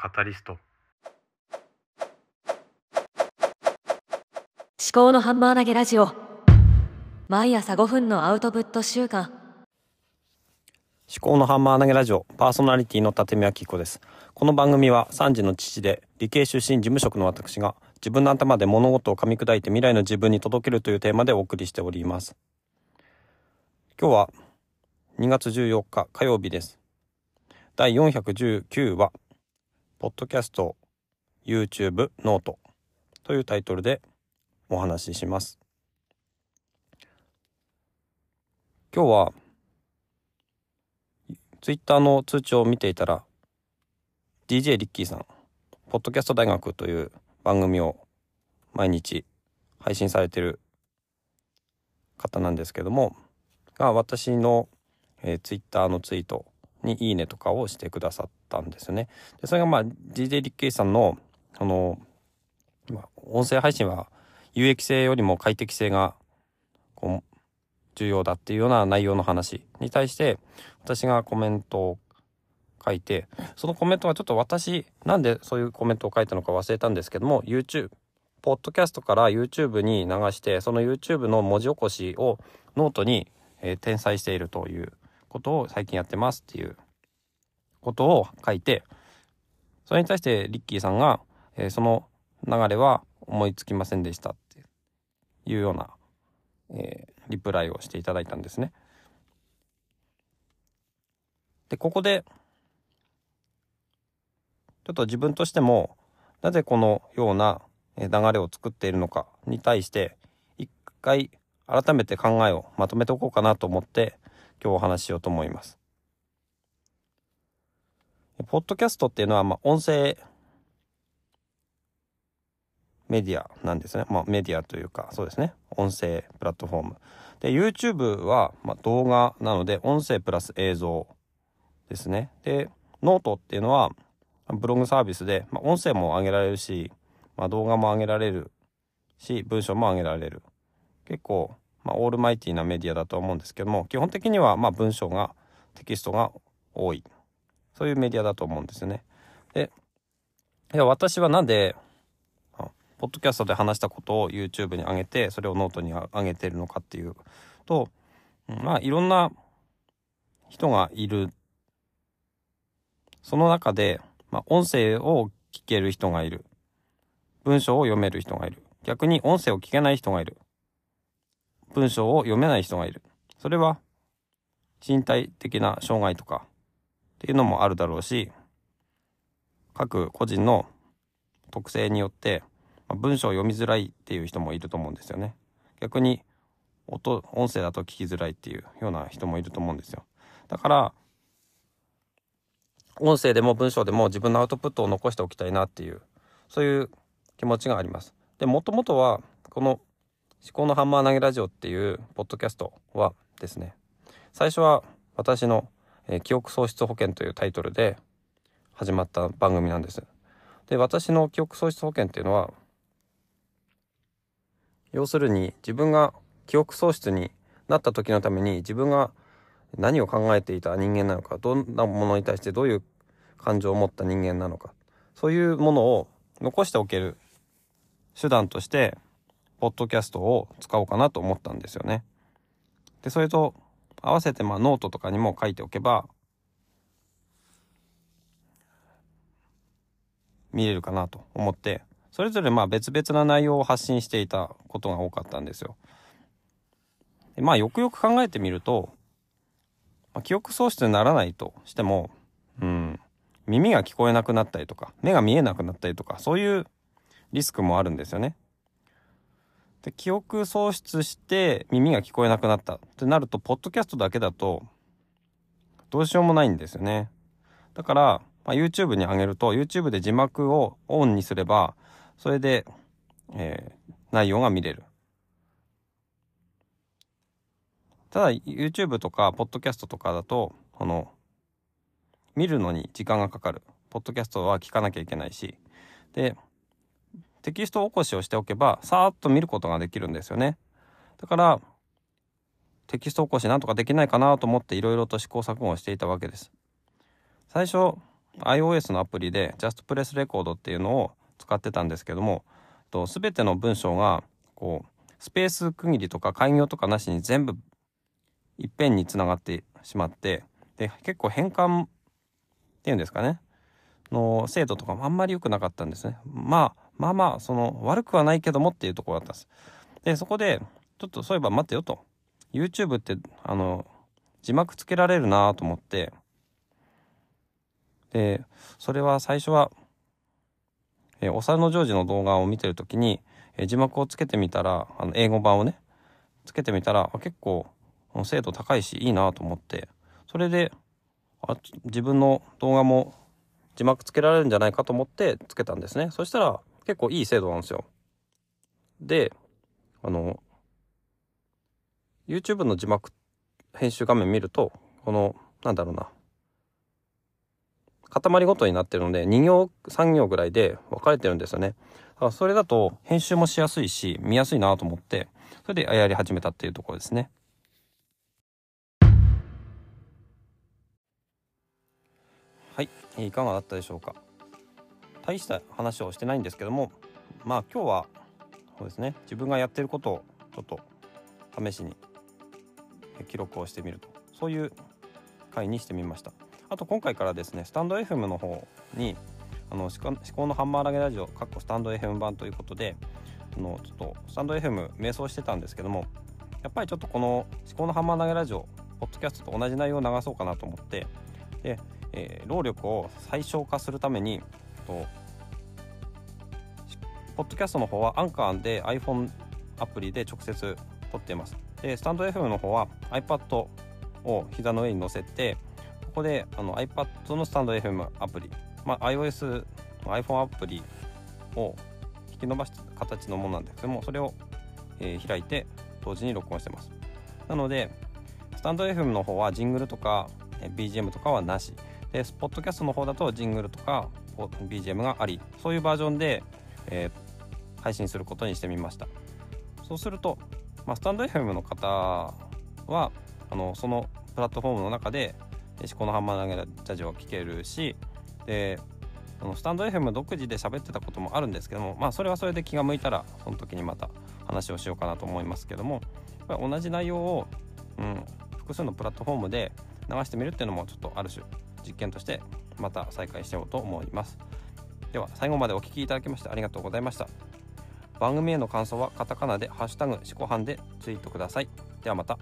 カタリスト。思考のハンマー投げラジオ。毎朝5分のアウトプット週間。思考のハンマー投げラジオ。パーソナリティの立見明子です。この番組は3児の父で理系出身事務職の私が自分の頭で物事を噛み砕いて未来の自分に届けるというテーマでお送りしております。今日は2月14日火曜日です。第419話ポッドキャスト YouTube ノートというタイトルでお話しします。今日はツイッターの通知を見ていたら DJ リッキーさんポッドキャスト大学という番組を毎日配信されてる方なんですけどもが私の、えー、ツイッターのツイートにいいねとかをしてくださったんですよね。でそれがまあ DJ リッキーさんのあの、まあ、音声配信は有益性よりも快適性がこう重要だっていうような内容の話に対して私がコメントを書いてそのコメントはちょっと私なんでそういうコメントを書いたのか忘れたんですけども YouTube ポッドキャストから YouTube に流してその YouTube の文字起こしをノートに、えー、転載しているということを最近やってますっていうことを書いてそれに対してリッキーさんが、えー、その流れは思いつきませんでしたっていうような、えー、リプライをしていただいたんですね。でここでちょっと自分としてもなぜこのような流れを作っているのかに対して一回改めて考えをまとめておこうかなと思って今日お話ししようと思います。ポッドキャストっていうのは、まあ、音声メディアなんですね。まあ、メディアというか、そうですね。音声プラットフォーム。で、YouTube は、まあ、動画なので、音声プラス映像ですね。で、ノートっていうのは、ブログサービスで、まあ、音声も上げられるし、まあ、動画も上げられるし、文章も上げられる。結構、まあ、オールマイティなメディアだと思うんですけども、基本的には、まあ、文章が、テキストが多い。そういうメディアだと思うんですよね。で、いや、私はなんで、ポッドキャストで話したことを YouTube に上げて、それをノートに上げてるのかっていうと、まあ、いろんな人がいる。その中で、まあ、音声を聞ける人がいる。文章を読める人がいる。逆に音声を聞けない人がいる。文章を読めない人がいる。それは身体的な障害とかっていうのもあるだろうし、各個人の特性によって、まあ、文章を読みづらいっていう人もいると思うんですよね。逆に音、音声だと聞きづらいっていうような人もいると思うんですよ。だから、音声でも文章でも自分のアウトプットを残しておきたいなっていう、そういう気持ちがあります。で、もともとは、この思考のハンマー投げラジオっていうポッドキャストはですね、最初は私の、記憶喪失保険というタイトルで始まった番組なんです。で、私の記憶喪失保険っていうのは、要するに自分が記憶喪失になった時のために自分が何を考えていた人間なのかどんなものに対してどういう感情を持った人間なのかそういうものを残しておける手段としてポッドキャストを使おうかなと思ったんですよね。でそれと合わせてまあノートとかにも書いておけば見れるかなと思ってそれぞれまあ別々な内容を発信していたことが多かったんですよ。でまあよくよく考えてみると、まあ、記憶喪失にならないとしても、うん、耳が聞こえなくなったりとか、目が見えなくなったりとか、そういうリスクもあるんですよね。で記憶喪失して耳が聞こえなくなったってなると、ポッドキャストだけだと、どうしようもないんですよね。だから、まあ、YouTube に上げると、YouTube で字幕をオンにすれば、それで、えー、内容が見れる。ただ YouTube とかポッドキャストとかだとこの見るのに時間がかかるポッドキャストは聞かなきゃいけないしでテキスト起こしをしておけばさーっと見ることができるんですよね。だからテキスト起こしなんとかできないかなと思っていろいろと試行錯誤をしていたわけです。最初 iOS のアプリで Just Press Record っていうのを使ってたんですけどもと全ての文章がこうスペース区切りとか開業とかなしに全部いっぺんにつながってしまってで結構変換っていうんですかね。の精度とかもあんまり良くなかったんですね。まあまあまあその悪くはないけどもっていうところだったんです。でそこでちょっとそういえば待ってよと。YouTube ってあの字幕つけられるなと思って。でそれは最初は、えー、お猿のジョージの動画を見てる時に、えー、字幕をつけてみたらあの英語版をねつけてみたら結構精度高いしいいなと思って。それであ自分の動画も字幕つけられるんじゃないかと思ってつけたんですね。そしたら結構いい精度なんですよ。であの YouTube の字幕編集画面見るとこのなんだろうな塊ごとになってるので2行3行ぐらいで分かれてるんですよね。だからそれだと編集もしやすいし見やすいなと思ってそれでやり始めたっていうところですね。はいいかがだったでしょうか。大した話をしてないんですけどもまあ今日はそうですね自分がやってることをちょっと試しに記録をしてみるとそういう回にしてみました。あと今回からですねスタンド FM の方にあの思考のハンマー投げラジオかっこスタンド FM 版ということであのちょっとスタンド FM 迷走してたんですけどもやっぱりちょっとこの思考のハンマー投げラジオポッドキャストと同じ内容を流そうかなと思ってで、えー、労力を最小化するためにとポッドキャストの方はアンカーで iPhone アプリで直接撮っています。でスタンド FM の方は iPad を膝の上に乗せてここであの iPad のスタンド FM アプリ、まあ、iOS、iPhone アプリを引き伸ばした形のものなんですけどもそれを、えー、開いて同時に録音してます。なのでスタンド FM の方はジングルとか BGM とかはなし。でポッドキャストの方だとジングルとか BGM がありそういうバージョンで、えー、配信することにしてみました。そうするとまあ、スタンド FM の方はあのそのプラットフォームの中で「思考のハンマー投げラジオ」を聞けるしであのスタンド FM 独自で喋ってたこともあるんですけどもまあそれはそれで気が向いたらその時にまた話をしようかなと思いますけども同じ内容を、うん、複数のプラットフォームで流してみるっていうのもちょっとある種実験としてまた再開しようと思います。では最後までお聴きいただきましてありがとうございました。番組への感想はカタカナで「ハッシュタグ思考班」でツイートください。ではまた。